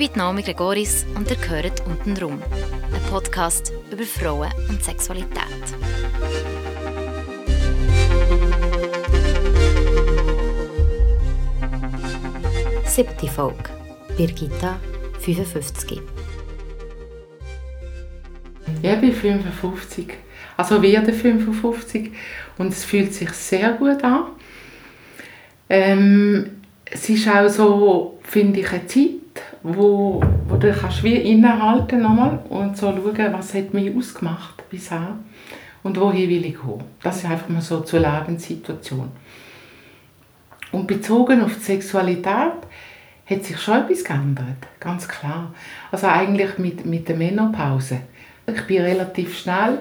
Ich bin Naomi Gregoris und ihr hört «Unten rum», ein Podcast über Frauen und Sexualität. Siebte Folge. Birgitta, 55. Ja, ich bin 55. Also werde 55 und es fühlt sich sehr gut an. Ähm, es ist auch so, finde ich, eine Zeit, wo, wo du kannst wie innehalten nochmal und so schauen, was hat mich ausgemacht bisher und wohin will ich gehen. Das ist einfach mal so zur Lebenssituation. Und bezogen auf die Sexualität hat sich schon etwas geändert, ganz klar. Also eigentlich mit, mit der Menopause. Ich bin relativ schnell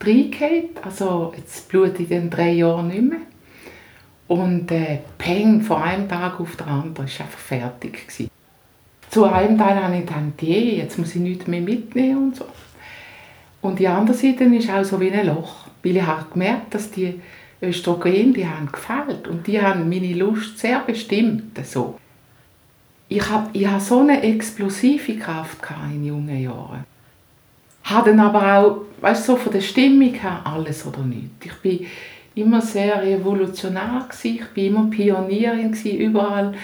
reingehauen, also jetzt blute ich in drei Jahren nicht mehr. Und äh, Peng, von einem Tag auf den anderen, war einfach fertig. Gewesen. Zu einem Teil habe ich gedacht, je, jetzt muss ich nichts mehr mitnehmen und so. Und die andere Seite ist auch so wie ein Loch, weil ich habe gemerkt, dass die Östrogen, die haben gefällt und die haben meine Lust sehr bestimmt. So. Ich habe ich hab so eine explosive Kraft in jungen Jahren. Habe dann aber auch, weißt du, so von der Stimmung her alles oder nichts. Ich bin immer sehr revolutionär gewesen. ich bin immer Pionierin überall,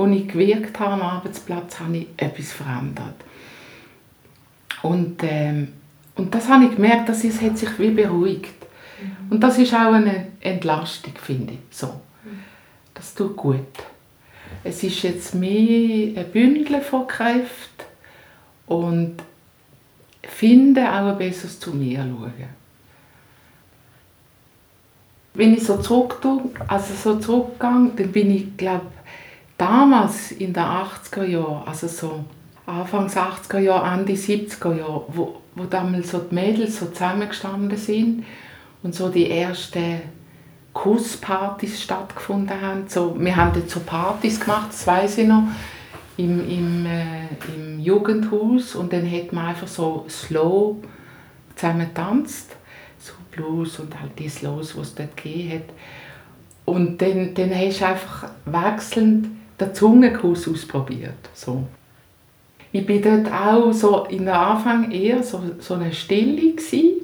wo ich gewirkt habe am Arbeitsplatz, habe ich etwas verändert. Und, ähm, und das habe ich gemerkt, dass es hat sich wie beruhigt. Mhm. Und das ist auch eine Entlastung, finde ich. So. Das tut gut. Es ist jetzt mehr ein Bündel von Kräften und finde auch ein besseres zu mir schauen. Wenn ich so zurück also so zurückgehe, dann bin ich, glaube damals in den 80er Jahren, also so Anfangs 80er Jahre, Ende 70er Jahre, wo, wo damals so die Mädels so zusammengestanden sind und so die ersten Kusspartys stattgefunden haben. So, wir haben dort so Partys gemacht, das weiss ich noch, im, im, äh, im Jugendhaus und dann hat man einfach so slow zusammen getanzt, so Blues und halt die Slows, die es dort gegeben hat. Und dann, dann hast du einfach wechselnd den Zungenkuss ausprobiert. So. Ich war dort auch so in der Anfang eher so, so eine Stille gewesen.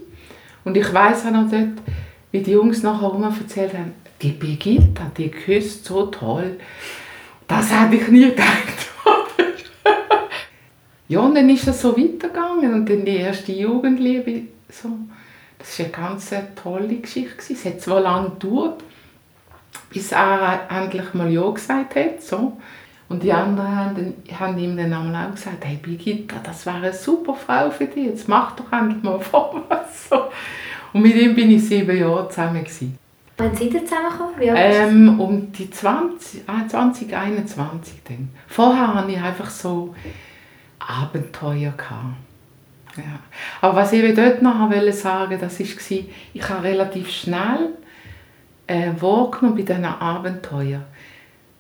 und ich weiß auch noch dort, wie die Jungs nachher immer erzählt haben, die Birgitta, die küsst so toll. Das hätte ich nie gedacht. ja, und dann ist es so weitergegangen und dann die erste Jugendliebe, so, das war eine ganz tolle Geschichte. Es hat zwar lange gedauert, bis er endlich mal Ja gesagt hat. So. Und die anderen haben, haben ihm dann auch gesagt, hey Birgitta, das wäre eine super Frau für dich, jetzt mach doch endlich mal was. So. Und mit ihm bin ich sieben Jahre zusammen. Gewesen. Wann seid ihr zusammengekommen? Ähm, um die 20, 2021 dann. Vorher hatte ich einfach so Abenteuer. Gehabt. Ja. Aber was ich dort noch wollte sagen, das war, ich habe relativ schnell äh, wahrgenommen bei diesen Abenteuern,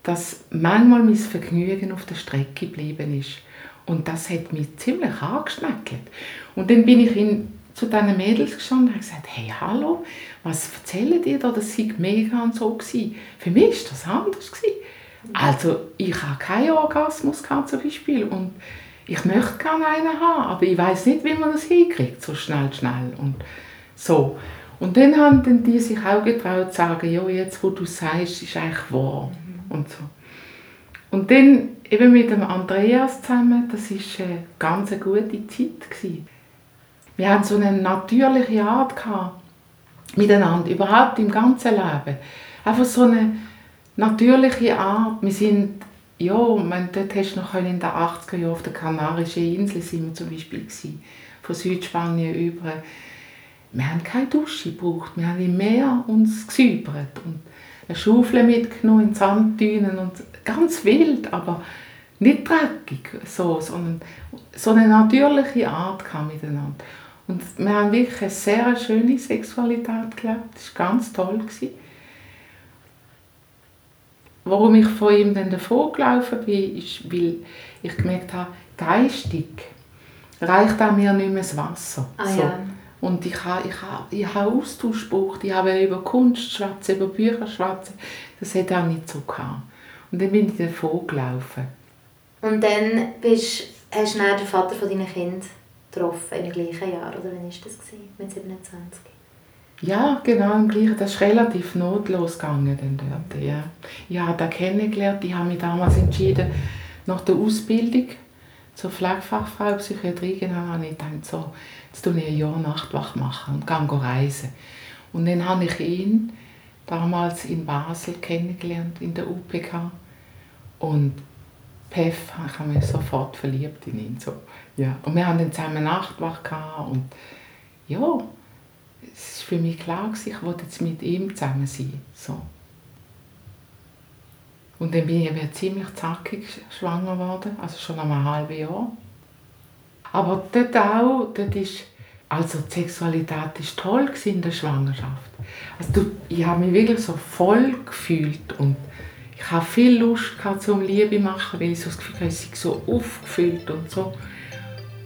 dass manchmal mein Vergnügen auf der Strecke geblieben ist. Und das hat mich ziemlich angeschmeckelt. Und dann bin ich in, zu diesen Mädels gestanden und habe gesagt, hey, hallo, was erzählen die da? Das war mega und so. Gewesen. Für mich war das anders. Gewesen. Also, ich habe keinen Orgasmus gehabt, zum Beispiel. Und ich möchte gerne einen haben, aber ich weiß nicht, wie man das hinkriegt, so schnell, schnell. Und so. Und dann haben dann die sich auch getraut zu sagen, ja, jetzt, wo du sagst, ist eigentlich wahr. Mhm. Und so. Und dann eben mit dem Andreas zusammen, das war eine ganz gute Zeit. Gewesen. Wir hatten so eine natürliche Art gehabt, miteinander, überhaupt im ganzen Leben. Einfach so eine natürliche Art. Wir sind, ja, man, dort hast du noch in den 80er Jahren auf der Kanarischen Insel sind wir zum Beispiel gewesen, von Südspanien über wir haben keine Dusche gebraucht, wir haben im Meer uns gesäubert und eine Schaufel mitgenommen in Sanddünen und ganz wild, aber nicht dreckig, so, sondern so eine natürliche Art kam miteinander. Und wir haben wirklich eine sehr schöne Sexualität gelebt, das war ganz toll. Gewesen. Warum ich von ihm dann davon gelaufen bin, ist, weil ich gemerkt habe, geistig reicht auch mir nicht mehr das Wasser. Ah, so. Und ich habe, ich habe, ich habe Austausch gebraucht, ich habe über Kunst schwätzen, über Bücher schwätzen. Das hat auch nicht so gehabt. Und dann bin ich davon gelaufen. Und dann bist, hast du den Vater von deinen Kindern getroffen, im gleichen Jahr, oder wann war das, gewesen, mit 27? Ja, genau im gleichen. Das ist relativ notlos gegangen. Dann dort, ja. Ich habe den kennengelernt. Ich habe mich damals entschieden, nach der Ausbildung zur Pflegefachfrau Psychiatrie, genau, habe ich gedacht, so, jetzt tue ich ein Jahr Nachtwach machen und gehe reisen. Und dann habe ich ihn damals in Basel kennengelernt, in der UPK. Und Pef, ich habe mich sofort verliebt in ihn. So. Ja. Und wir haben dann zusammen Nachtwach und ja, es war für mich klar, ich wollte jetzt mit ihm zusammen sein. So. Und dann bin ich ziemlich zackig schwanger geworden, also schon einmal ein halbes Jahr. Aber dort auch, dort ist, also die Sexualität war toll in der Schwangerschaft. Also ich habe mich wirklich so voll gefühlt und ich hatte viel Lust gehabt, zum Liebe machen, weil ich so das Gefühl hatte, ich sei so aufgefüllt und so.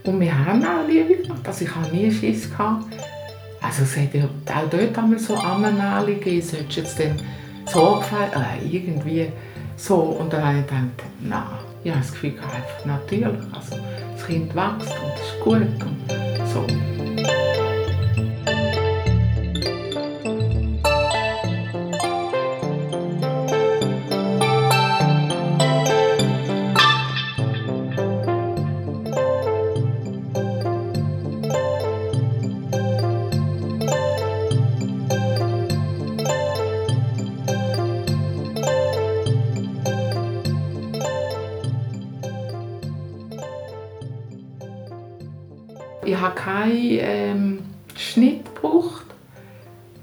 Und wir haben auch Liebe gemacht, also ich hatte nie Schiss. Gehabt. Also es hat ja auch dort einmal so Ammenmale gegeben, solltest du jetzt dann Sorgfalt, äh, irgendwie so. Und dann habe ich gedacht, nein, habe das Gefühl, einfach natürlich, also das Kind wächst und ist gut und so.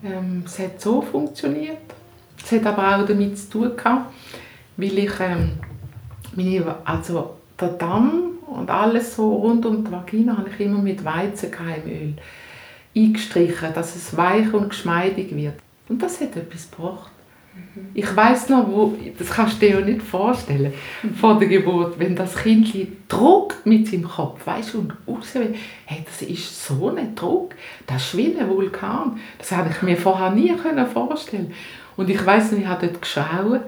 Ähm, es hat so funktioniert. Es hat aber auch damit zu tun gehabt, weil ich ähm, meine, also der Damm und alles so rund um die Vagina habe ich immer mit Weizenkeimöl eingestrichen, dass es weich und geschmeidig wird. Und das hat etwas gebracht. Ich weiß noch, wo, das kannst du dir ja nicht vorstellen, vor der Geburt, wenn das Kind Druck mit seinem Kopf, weißt du, und raus will. Hey, das ist so ein Druck, das ist wie ein Vulkan. Das hätte ich mir vorher nie vorstellen Und ich weiß noch, ich habe dort geschaut,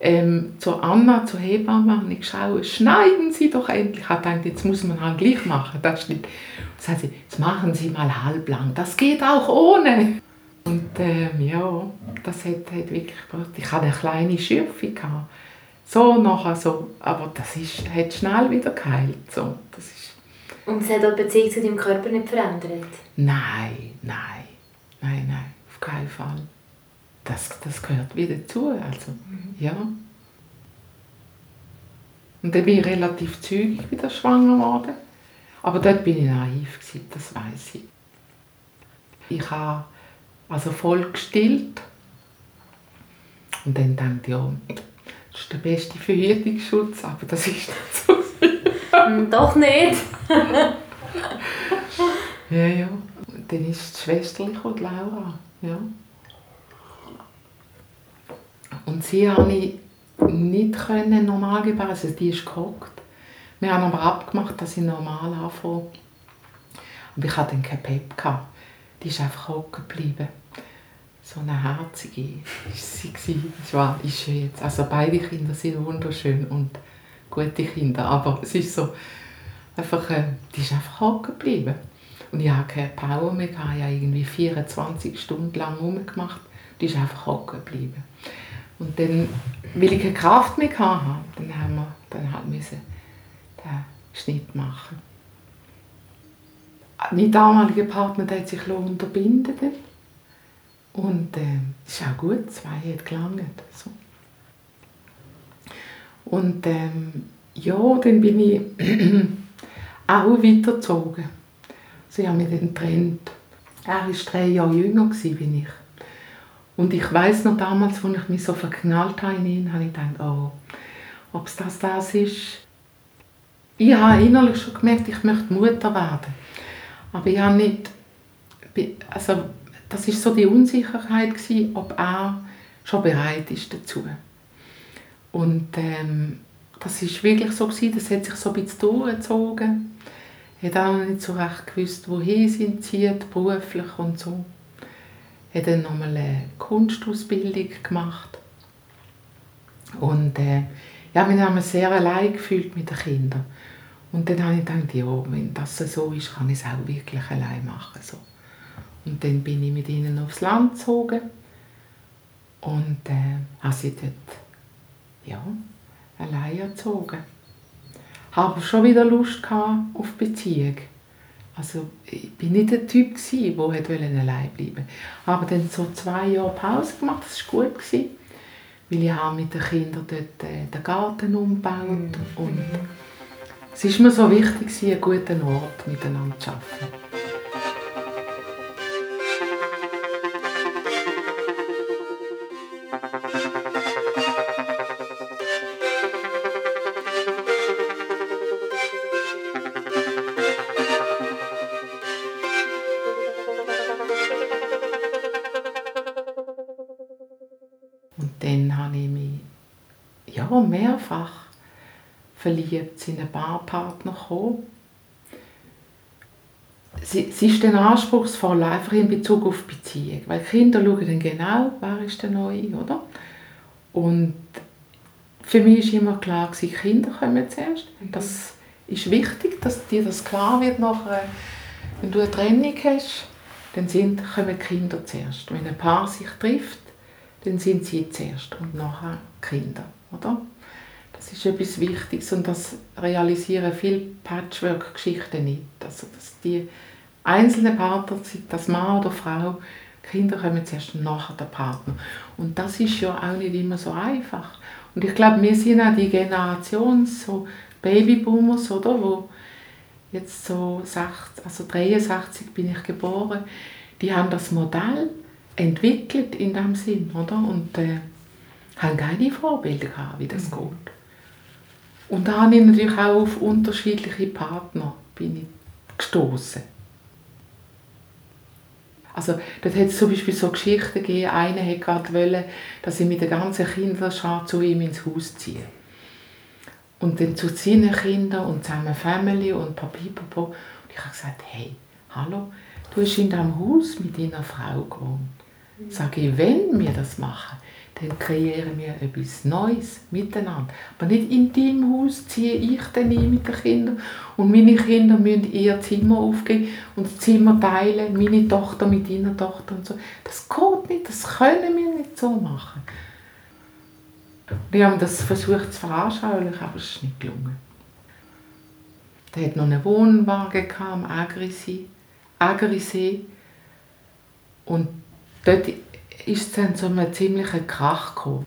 ähm, zu Anna, zur Hebamme, habe ich geschaut, schneiden Sie doch endlich. Ich habe gedacht, jetzt muss man halt gleich machen. Das nicht. Dann sie, jetzt machen Sie mal halblang. Das geht auch ohne. Und ähm, ja, das hat, hat wirklich Ich hatte eine kleine Schürfe. Gehabt. So nachher so, aber das ist, hat schnell wieder geheilt. So, das ist Und es hat auch die Beziehung zu deinem Körper nicht verändert? Nein, nein, nein, nein, auf keinen Fall. Das, das gehört wieder dazu. Also, mhm. ja. Und dann bin ich relativ zügig wieder schwanger geworden. Aber dort bin ich naiv, gewesen, das weiß ich. Ich habe also voll gestillt. Und dann ich, ja, das ist der beste Verhütungsschutz, aber das ist nicht so. Hm, doch nicht. ja, ja. Und dann ist die Schwester die Laura. Ja. Und sie konnte ich nicht können normal gebären, also die ist gehockt. Wir haben aber abgemacht, dass ich normal anfange. Aber ich hatte dann kein Pep. Die ist einfach hocken geblieben so eine herzige ist sie Es war, ist jetzt. Also beide Kinder sind wunderschön und gute Kinder, aber es ist so einfach, äh, die ist einfach hocken geblieben. Und ich hatte keine Power mehr, ich habe ja irgendwie 24 Stunden lang rumgemacht. Die ist einfach hocken geblieben. Und dann, weil ich keine Kraft mehr hatte, dann haben wir dann halt müssen den Schnitt machen. Mein damaliger Partner der hat sich unterbinden und äh, ist auch gut, zwei hat gelangt. So. Und ähm, ja, dann bin ich auch weitergezogen. Also ich habe mich dann getrennt. Er war drei Jahre jünger als ich. Und ich weiß noch damals, als ich mich so verknallt habe in ihn, habe ich gedacht, oh, ob es das das ist. Ich habe innerlich schon gemerkt, ich möchte Mutter werden. Aber ich habe nicht, also das ist so die Unsicherheit gewesen, ob er schon bereit ist dazu. Und ähm, das ist wirklich so gewesen, das hat sich so ein bisschen durchgezogen. Er hat auch nicht so recht gewusst, wohin sie zieht, beruflich und so. Er hat dann nochmal eine Kunstausbildung gemacht. Und äh, ja, wir haben uns sehr allein gefühlt mit den Kindern. Und dann habe ich gedacht, ja, wenn das so ist, kann ich es auch wirklich allein machen. So. Und dann bin ich mit ihnen aufs Land gezogen und äh, habe sie dort ja, allein erzogen. Habe schon wieder Lust auf Beziehung. Also ich bin nicht der Typ, der allein bleiben wollte. Habe dann so zwei Jahre Pause gemacht, das war gut. Weil ich habe mit den Kindern dort äh, den Garten umgebaut. Mhm. Und es war mir so wichtig, einen guten Ort miteinander zu arbeiten. Verliebt, sind ein paar Partner gekommen. Es ist dann anspruchsvoll, einfach in Bezug auf Beziehung. Weil Kinder schauen dann genau, wer ist der Neue, oder? Und für mich war immer klar, dass Kinder kommen zuerst. Das ist wichtig, dass dir das klar wird nachher, wenn du eine Trennung hast, dann sind, kommen Kinder zuerst. Wenn ein Paar sich trifft, dann sind sie zuerst und nachher Kinder, oder? Das ist etwas Wichtiges und das realisieren viele Patchwork-Geschichten nicht. Also, dass die einzelnen Partner, das Mann oder Frau, Kinder kommen zuerst nachher der Partner. Und das ist ja auch nicht immer so einfach. Und ich glaube, wir sind auch die Generation, so Babyboomers, oder, wo jetzt so 60, also 63 bin ich geboren, die haben das Modell entwickelt in dem Sinn, oder? Und äh, haben keine Vorbilder gehabt, wie das mhm. geht. Und da habe ich natürlich auch auf unterschiedliche Partner bin gestoßen. Also dort hat es zum Beispiel so Geschichten gegeben, einer wollte gerade wollen, dass ich mit der ganzen Kinderschar zu ihm ins Haus ziehe. Und dann zu seinen Kindern und zusammen Family und Papipapo. Und ich habe gesagt, hey, hallo, du hast in diesem Haus mit deiner Frau gewohnt. Sage ich, wenn wir das machen, dann kreieren wir etwas Neues miteinander. Aber nicht in deinem Haus ziehe ich dann ein mit den Kindern und meine Kinder müssen ihr Zimmer aufgeben und das Zimmer teilen, meine Tochter mit deiner Tochter und so. Das geht nicht, das können wir nicht so machen. Wir haben das versucht zu veranschaulichen, aber es ist nicht gelungen. Der hat noch einen Wohnwagen am Agrisee. Und dort ist es dann zu einem ziemlichen Krach gekommen.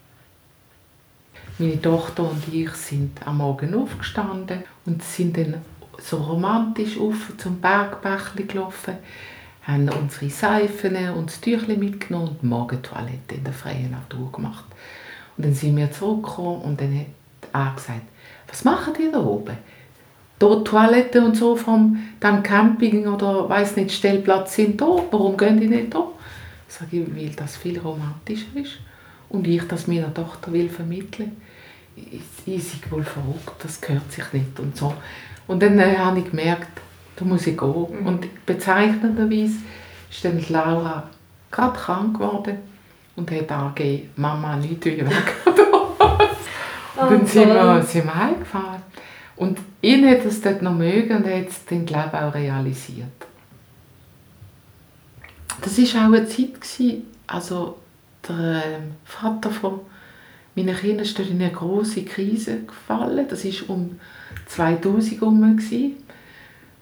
Meine Tochter und ich sind am Morgen aufgestanden und sind dann so romantisch auf zum Bergbächli gelaufen, haben unsere Seifen und das Tüchlein mitgenommen und die Morgentoilette in der freien Natur gemacht. Und dann sind wir zurückgekommen und dann hat er gesagt, was machen die da oben? Dort Toilette und so vom dem Camping oder weiß nicht Stellplatz sind da. Warum gehen die nicht da? Sage ich, weil das viel romantischer ist und ich das meiner Tochter will vermitteln ich sei wohl verrückt, das gehört sich nicht und so. Und dann äh, habe ich gemerkt, da muss ich gehen. Mhm. Und bezeichnenderweise ist dann Laura gerade krank geworden und hat angegeben, Mama, nicht weg. und dann sind wir, sind wir heimgefahren. Und ihn hat es dort noch mögen und hat es dann, glaube ich, auch realisiert das war auch eine Zeit, gewesen, also der ähm, Vater von meinen Kindern ist in eine große Krise gefallen. Das war um 2000 herum.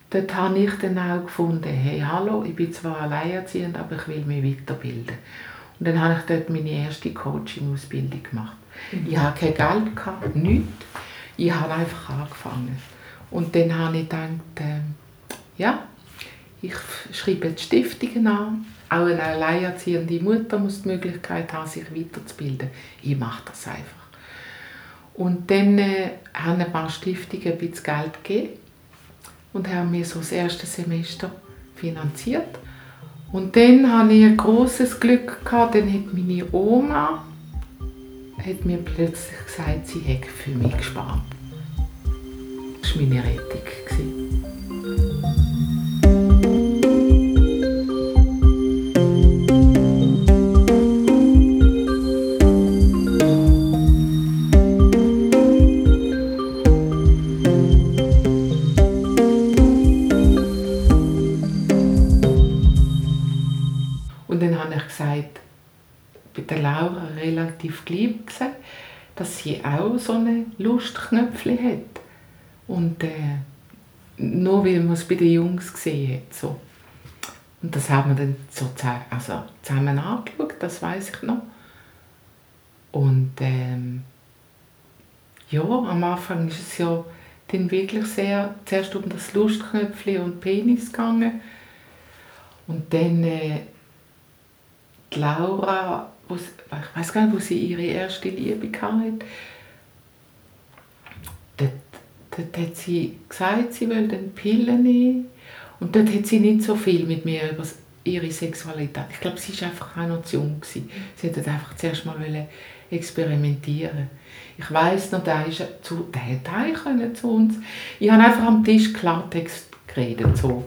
Dort habe ich dann auch gefunden, hey, hallo, ich bin zwar alleinerziehend, aber ich will mich weiterbilden. Und dann habe ich dort meine erste Coaching-Ausbildung gemacht. Mhm. Ich hatte kein Geld, gehabt, nichts. Ich habe einfach angefangen. Und dann habe ich gedacht, äh, ja, ich schreibe jetzt Stiftungen an. Auch eine alleinerziehende Mutter muss die Möglichkeit haben, sich weiterzubilden. Ich mache das einfach. Und dann äh, haben ein paar Stiftungen ein bisschen Geld gegeben und haben mir so das erste Semester finanziert. Und dann hatte ich ein großes Glück gehabt, dann hat meine Oma hat mir plötzlich gesagt, sie hätte für mich gespart. Das war meine Rettung. Relativ gleich gesagt, dass sie auch so eine Lustknöpfchen hat. Und äh, nur weil man es bei den Jungs gesehen hat. So. Und das haben wir dann so also zusammen angeschaut, das weiß ich noch. Und ähm, ja, am Anfang ist es ja dann wirklich sehr, zuerst um das Lustknöpfchen und Penis gegangen. Und dann äh, die Laura, wo ich weiß gar nicht, wo sie ihre erste Liebe hatte, dort, dort hat sie gesagt, sie will den Pillen nehmen. Und dort hat sie nicht so viel mit mir über ihre Sexualität. Ich glaube, sie war einfach auch noch zu jung. Gewesen. Sie wollte einfach zuerst mal experimentieren. Ich weiss noch, der, ist zu, der hätte zu uns. Ich habe einfach am Tisch Klartext geredet. So.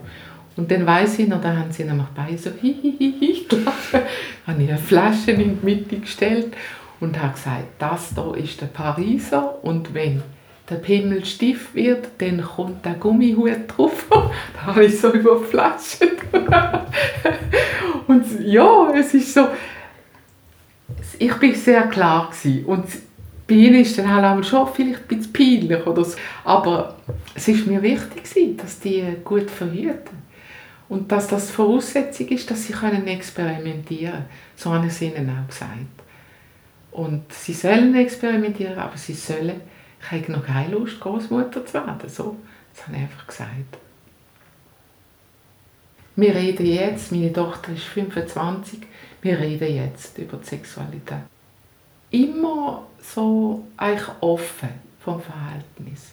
Und dann weiss ich noch, da haben sie nämlich beide so hihihihi gelacht. habe ich eine Flasche in die Mitte gestellt und habe gesagt, das hier ist der Pariser und wenn der Pimmel stief wird, dann kommt der Gummihut drauf. da habe ich so über Flaschen. und ja, es ist so, ich bin sehr klar gewesen. und bei ihnen ist dann halt schon vielleicht ein bisschen peinlich oder so. aber es ist mir wichtig gewesen, dass die gut verhüten und dass das Voraussetzung ist, dass sie können experimentieren können. So haben sie ihnen auch gesagt. Und sie sollen experimentieren, aber sie sollen, ich habe noch keine Lust, Großmutter zu werden. So, das habe ich einfach gesagt. Wir reden jetzt, meine Tochter ist 25, wir reden jetzt über die Sexualität. Immer so eigentlich offen vom Verhältnis.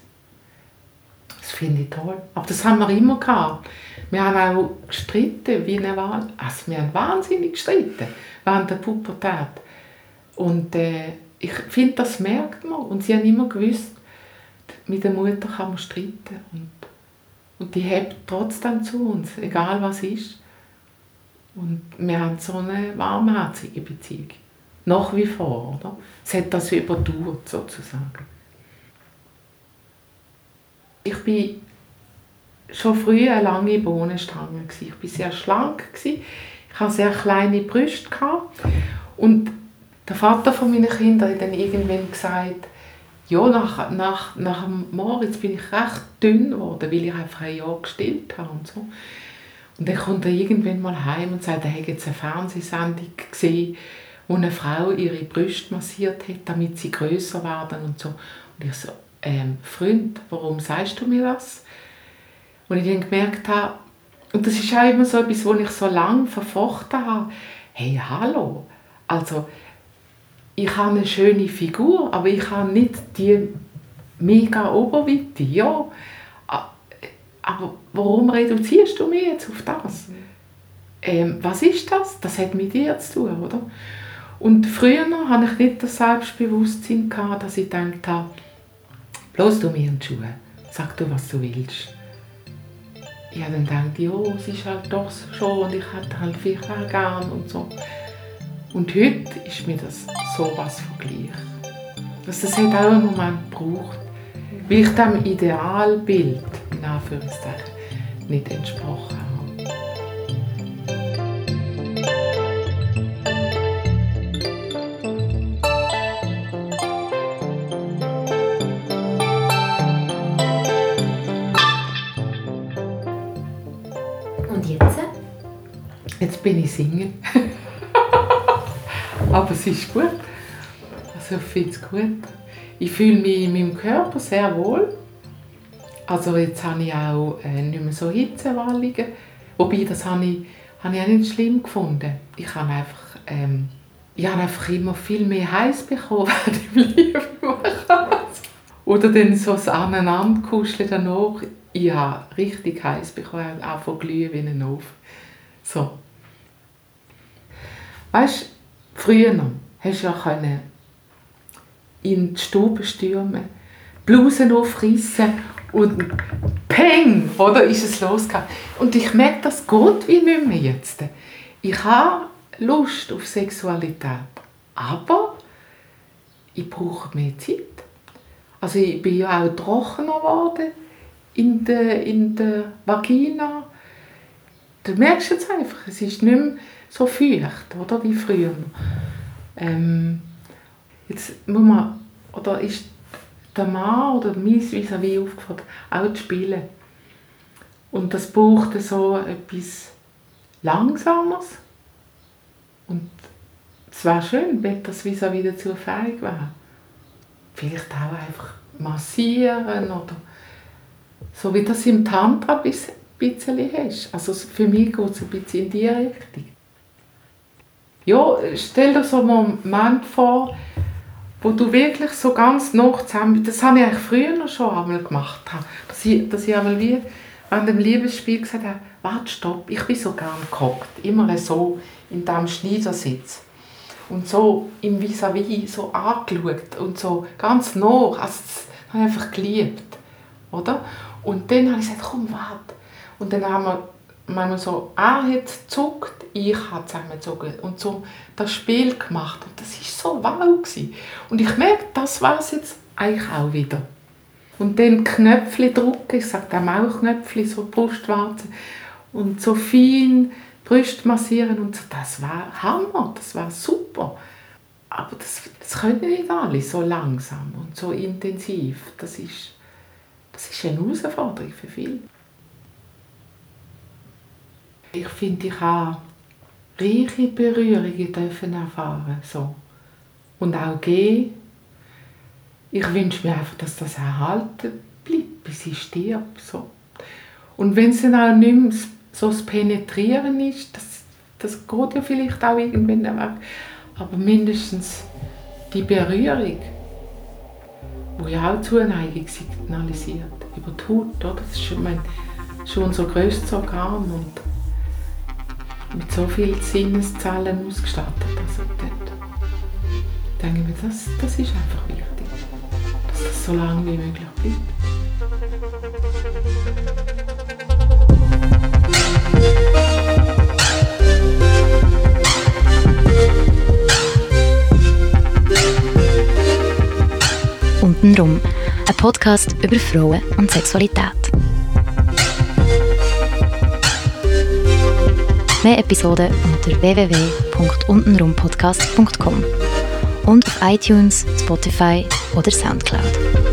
Das finde ich toll. Aber das haben wir immer gehabt. Wir haben auch gestritten, wie eine Wahl. Also wir haben wahnsinnig gestritten während der Pubertät. Und äh, ich finde, das merkt man. Und sie haben immer gewusst, mit der Mutter kann man streiten. Und, und die hebt trotzdem zu uns, egal was ist. Und wir haben so eine warmherzige Beziehung. Nach wie vor, oder? Es hat das überdauert, sozusagen. Ich bin schon früh eine lange Bohnenstange. Ich war sehr schlank. Ich hatte sehr kleine Brüste. Und der Vater von meinen Kindern hat dann irgendwann gesagt, ja, nach, nach, nach dem Moritz bin ich recht dünn geworden, weil ich einfach ein Jahr gestillt habe und so. Und dann kommt er irgendwann mal heim und sagt, er hätte jetzt eine Fernsehsendung gesehen, wo eine Frau ihre Brüste massiert hat, damit sie größer werden und so. Und ich so, ähm, Freund, warum sagst du mir das? Und ich dann gemerkt habe, und das ist auch immer so etwas, was ich so lange verfochten habe, hey, hallo, also ich habe eine schöne Figur, aber ich habe nicht die mega Oberweite, ja, aber warum reduzierst du mich jetzt auf das? Ähm, was ist das? Das hat mit dir zu tun, oder? Und früher hatte ich nicht das Selbstbewusstsein, gehabt, dass ich gedacht habe, bloß du mir in die Schuhe, sag du, was du willst. Ich habe dann gedacht, ja, es ist halt doch schon und ich hätte halt viel auch gern und so. Und heute ist mir das so was von gleich. Also das hat auch einen Moment gebraucht, wie ich dem Idealbild, in Anführungszeichen, nicht entsprochen singen. Aber es ist gut. Also ich finde es gut. Ich fühle mich in meinem Körper sehr wohl. Also jetzt habe ich auch äh, nicht mehr so Hitzewallungen. Wobei, das habe ich, habe ich auch nicht schlimm gefunden. Ich habe einfach, ähm, ich habe einfach immer viel mehr heiß bekommen, wenn ich Liebe mache. Oder dann so das Aneinanderkuscheln danach. Ich habe richtig heiß bekommen, auch von ein Ofen. So. Weißt du, früher hast du ja in die Stube stürmen, Blusen aufreißen und peng, oder ist es losgegangen. Und ich merke, das geht wie nicht mehr jetzt. Ich habe Lust auf Sexualität, aber ich brauche mehr Zeit. Also ich bin ja auch trockener geworden in der, in der Vagina du merkst jetzt einfach, es ist nicht mehr so feucht, oder, wie früher. Ähm, jetzt muss man, oder ist der Mann oder mein vis à aufgefordert, auch zu spielen. Und das braucht so etwas Langsames. Und es wäre schön, wenn das vis à dazu fähig wäre. Vielleicht auch einfach massieren oder so wie das im Tantra ein bisschen hast. Also für mich geht es ein bisschen in die Richtung. Ja, stell dir so einen Moment vor, wo du wirklich so ganz noch zusammen, das habe ich eigentlich früher schon einmal gemacht, dass ich, dass ich einmal wie an dem Liebesspiel gesagt habe, warte, stopp, ich bin so gern gehockt, immer so in diesem Schneidersitz und so im Vis-à-vis -vis so angeschaut und so ganz nah, also das habe ich einfach geliebt, oder? Und dann habe ich gesagt, komm, warte. Und dann haben wir manchmal so, er hat gezuckt, ich habe zusammengezogen und so das Spiel gemacht. Und das war so wow. Gewesen. Und ich merke, das war es jetzt eigentlich auch wieder. Und dann Knöpfchen drücken, ich sage dann auch Knöpfchen, so Brustwarzen. Und so fein Brust massieren und so, das war Hammer, das war super. Aber das, das können nicht alle so langsam und so intensiv. Das ist, das ist eine Herausforderung für viele. Ich finde, ich habe reiche Berührungen dürfen erfahren so. und auch gehen. Ich wünsche mir einfach, dass das erhalten bleibt, bis ich stirb. So. Und wenn es dann auch nicht mehr so das Penetrieren ist, das, das geht ja vielleicht auch irgendwann weg, aber mindestens die Berührung, wo ja auch Zuneigung signalisiert, über die Haut, oder? das ist schon, mein, schon unser grösstes Organ und mit so vielen Sinneszellen ausgestattet. Also dort denke ich mir, das, das ist einfach wichtig, dass das so lange wie möglich bleibt. Untenrum, ein Podcast über Frauen und Sexualität. Mehr Episoden unter www.untenrumpodcast.com und auf iTunes, Spotify oder Soundcloud.